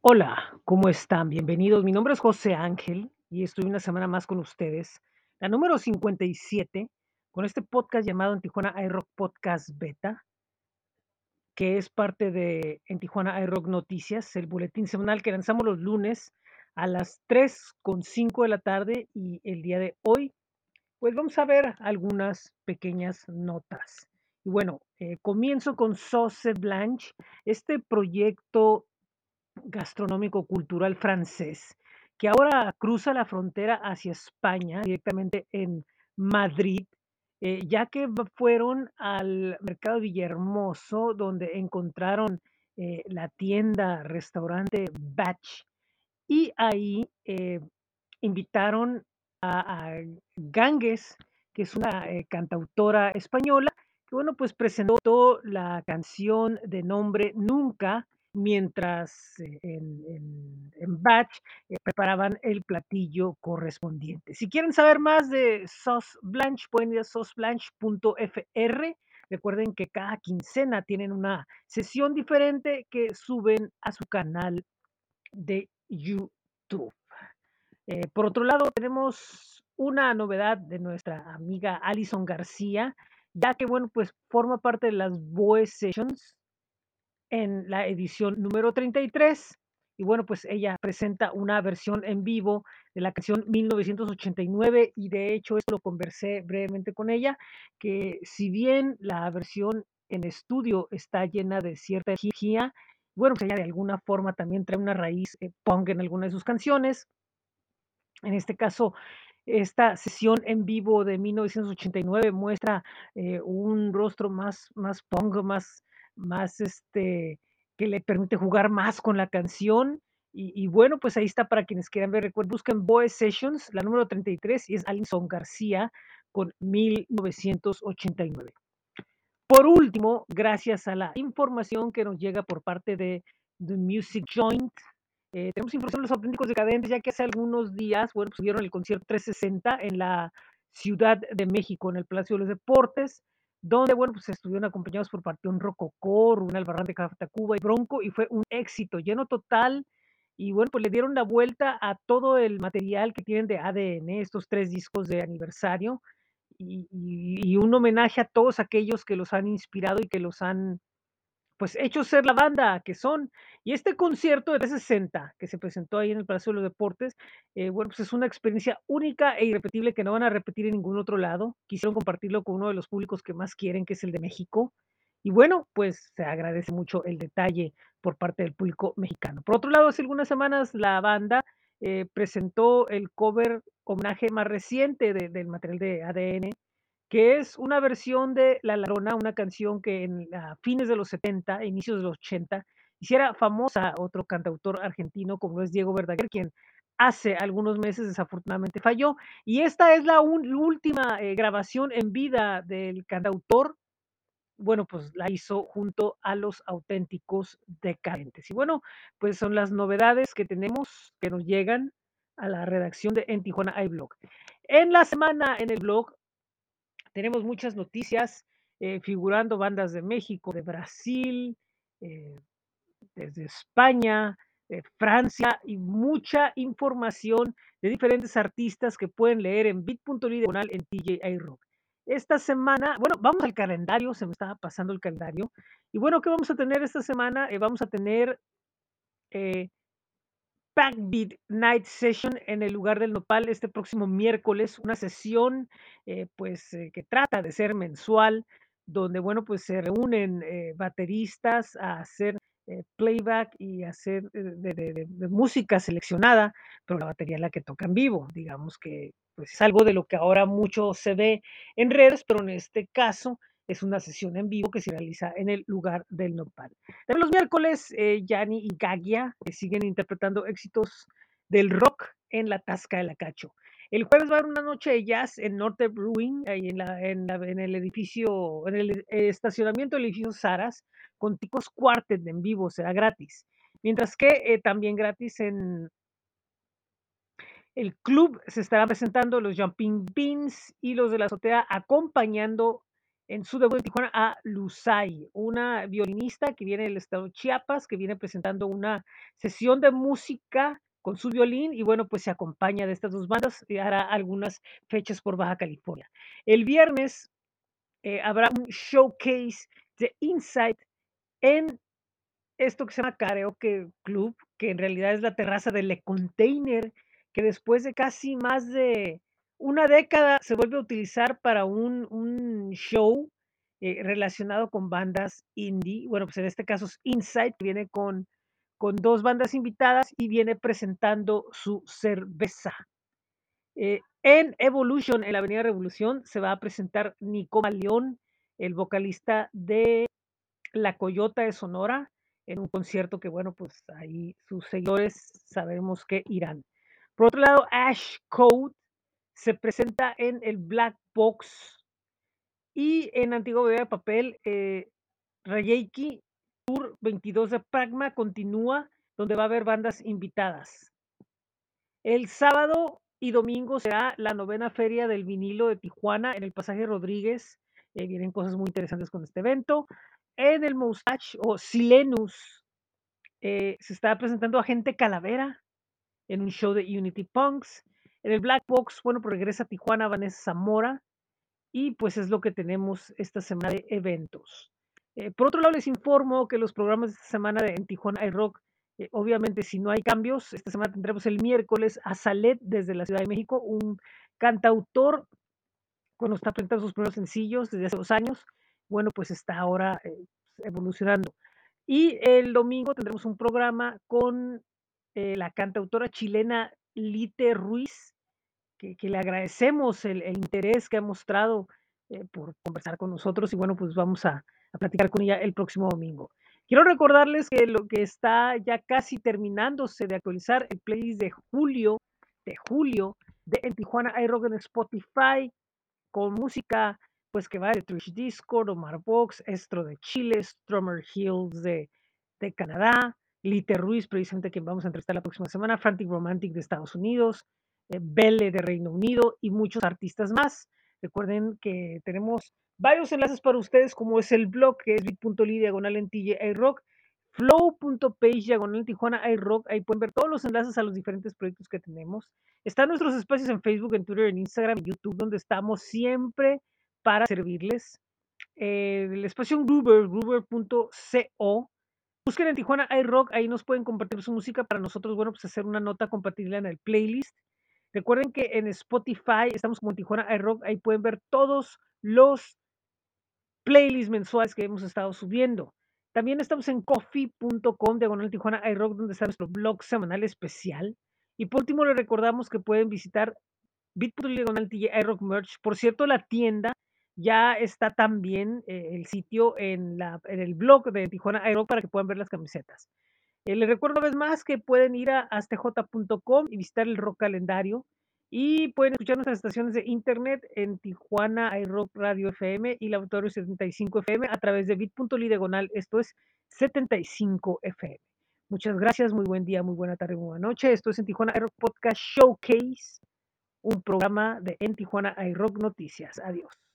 Hola, ¿cómo están? Bienvenidos. Mi nombre es José Ángel y estoy una semana más con ustedes, la número 57, con este podcast llamado En Tijuana iRock Podcast Beta, que es parte de En Tijuana iRock Noticias, el boletín semanal que lanzamos los lunes a las 3 con 5 de la tarde y el día de hoy, pues vamos a ver algunas pequeñas notas. Y bueno, eh, comienzo con Sauce Blanche, este proyecto gastronómico cultural francés, que ahora cruza la frontera hacia España, directamente en Madrid, eh, ya que fueron al mercado Villahermoso, donde encontraron eh, la tienda, restaurante Batch, y ahí eh, invitaron a, a Ganges, que es una cantautora española, que bueno, pues presentó la canción de nombre Nunca, mientras eh, en, en, en Batch eh, preparaban el platillo correspondiente. Si quieren saber más de Sauce Blanche, pueden ir a sauceblanche.fr. Recuerden que cada quincena tienen una sesión diferente que suben a su canal de YouTube. Eh, por otro lado, tenemos una novedad de nuestra amiga Alison García, ya que, bueno, pues forma parte de las Voice Sessions en la edición número 33. Y bueno, pues ella presenta una versión en vivo de la canción 1989 y de hecho esto lo conversé brevemente con ella, que si bien la versión en estudio está llena de cierta energía, bueno, pues ella de alguna forma también trae una raíz eh, punk en alguna de sus canciones en este caso, esta sesión en vivo de 1989 muestra, eh, un rostro más más punk, más más, este, que le permite jugar más con la canción. Y bueno, pues ahí está para quienes quieran ver, recuerden, busquen Voice Sessions, la número 33, y es Alison García con 1989. Por último, gracias a la información que nos llega por parte de The Music Joint, eh, tenemos información de los auténticos decadentes, ya que hace algunos días, bueno, pues dieron el concierto 360 en la Ciudad de México, en el Palacio de los Deportes, donde, bueno, pues estuvieron acompañados por Panteón Rococó, Rubén Albarrán de Café Tacuba y Bronco, y fue un éxito, lleno total. Y bueno, pues le dieron la vuelta a todo el material que tienen de ADN, estos tres discos de aniversario, y, y- y un homenaje a todos aquellos que los han inspirado y que los han pues hecho ser la banda que son. Y este concierto de 360 que se presentó ahí en el Palacio de los Deportes, eh, bueno, pues es una experiencia única e irrepetible que no van a repetir en ningún otro lado. Quisieron compartirlo con uno de los públicos que más quieren, que es el de México. Y bueno, pues se agradece mucho el detalle por parte del público mexicano. Por otro lado, hace algunas semanas la banda eh, presentó el cover homenaje más reciente de- del material de ADN que es una versión de La Llorona, una canción que en fines de los 70, inicios de los 80, hiciera famosa otro cantautor argentino como es Diego Verdaguer, quien hace algunos meses desafortunadamente falló. Y esta es la última, eh, grabación en vida del cantautor, bueno, pues la hizo junto a Los Auténticos Decadentes. Y bueno, pues son las novedades que tenemos, que nos llegan a la redacción de En Tijuana iBlog. En la semana en el blog tenemos muchas noticias, eh, figurando bandas de México, de Brasil, eh, desde España, de Francia y mucha información de diferentes artistas que pueden leer en bit.ly diagonal en TJI Rock. Esta semana, bueno, vamos al calendario, se me estaba pasando el calendario. Y bueno, ¿qué vamos a tener esta semana? Eh, vamos a tener Backbeat Night Session en el lugar del Nopal este próximo miércoles, una sesión, eh, pues, eh, que trata de ser mensual, donde, bueno, pues se reúnen eh, bateristas a hacer eh, playback y hacer de- de música seleccionada, pero la batería es la que toca en vivo, digamos que pues es algo de lo que ahora mucho se ve en redes, pero en este caso es una sesión en vivo que se realiza en el lugar del Nopal. También los miércoles, eh, Yanni y Gagia, siguen interpretando éxitos del rock en la Tasca de la Cacho. El jueves va a haber una noche de jazz en Norte Brewing, ahí en el edificio, en el eh, estacionamiento del edificio Saras, con Ticos Quartet en vivo, será gratis. Mientras que eh, también gratis en el club se estará presentando los Jumping Beans y los de la azotea acompañando en su debut en Tijuana a Lusay, una violinista que viene del estado de Chiapas, que viene presentando una sesión de música con su violín y bueno, pues se acompaña de estas dos bandas y hará algunas fechas por Baja California. El viernes eh, habrá un showcase de Insight en esto que se llama Karaoke Club, que en realidad es la terraza de Le Container, que después de casi más de una década se vuelve a utilizar para un, un show eh, relacionado con bandas indie. Bueno, pues en este caso es Insight, que viene con, con dos bandas invitadas y viene presentando su cerveza. Eh, en Evolution, en la Avenida Revolución, se va a presentar Nicoma León, el vocalista de La Coyota de Sonora, en un concierto que, bueno, pues ahí sus seguidores sabemos que irán. Por otro lado, Ash Code se presenta en el Black Box y en Antigua Bebé de Papel, eh, Tour 22 de Pragma continúa, donde va a haber bandas invitadas. El sábado y domingo será la novena feria del vinilo de Tijuana en el pasaje Rodríguez. Eh, vienen cosas muy interesantes con este evento. En el Moustache o Silenus eh, se está presentando a Gente Calavera en un show de Unity Punks. El Black Box, bueno, pues regresa a Tijuana Vanessa Zamora. Y pues es lo que tenemos esta semana de eventos. Eh, por otro lado, les informo que los programas de esta semana en Tijuana iRock, eh, obviamente, si no hay cambios, esta semana tendremos el miércoles a Salet desde la Ciudad de México, un cantautor cuando está presentando sus primeros sencillos desde hace dos años. Bueno, pues está ahora eh, evolucionando. Y el domingo tendremos un programa con la cantautora chilena Lite Ruiz, que, le agradecemos el, el, interés que ha mostrado eh, por conversar con nosotros y bueno, pues vamos a, a, platicar con ella el próximo domingo. Quiero recordarles que lo que está ya casi terminándose de actualizar el playlist de julio, de julio, de en Tijuana iRock en Spotify, con música pues que va de Trish Discord, Omar Box, Estro de Chile, Strummer Hills de, de Canadá, Lite Ruiz, precisamente quien vamos a entrevistar la próxima semana, Frantic Romantic de Estados Unidos, Belle de Reino Unido y muchos artistas más. Recuerden que tenemos varios enlaces para ustedes, como es el blog que es bit.ly diagonal en iRock, flow.page diagonal Tijuana iRock, ahí pueden ver todos los enlaces a los diferentes proyectos que tenemos. Están nuestros espacios en Facebook, en Twitter, en Instagram, en YouTube, donde estamos siempre para servirles. Eh, el espacio en Groover, groover.co. Busquen en Tijuana iRock, ahí nos pueden compartir su música para nosotros, bueno, pues hacer una nota, compartirla en el playlist. Recuerden que en Spotify estamos como en Tijuana iRock, ahí pueden ver todos los playlists mensuales que hemos estado subiendo. También estamos en coffee.com, diagonal Tijuana iRock, donde está nuestro blog semanal especial. Y por último, les recordamos que pueden visitar bit.ly diagonal iRock Merch. Por cierto, la tienda ya está también eh, el sitio en, la, en, el blog de Tijuana iRock para que puedan ver las camisetas. Eh, les recuerdo una vez más que pueden ir a astj.com y visitar el rock calendario y pueden escuchar nuestras estaciones de internet en Tijuana iRock Radio FM y Laboratorio 75 FM a través de bit.ly esto es 75 FM. Muchas gracias, muy buen día, muy buena tarde, muy buena noche. Esto es en Tijuana iRock Podcast Showcase, un programa de En Tijuana iRock Noticias. Adiós.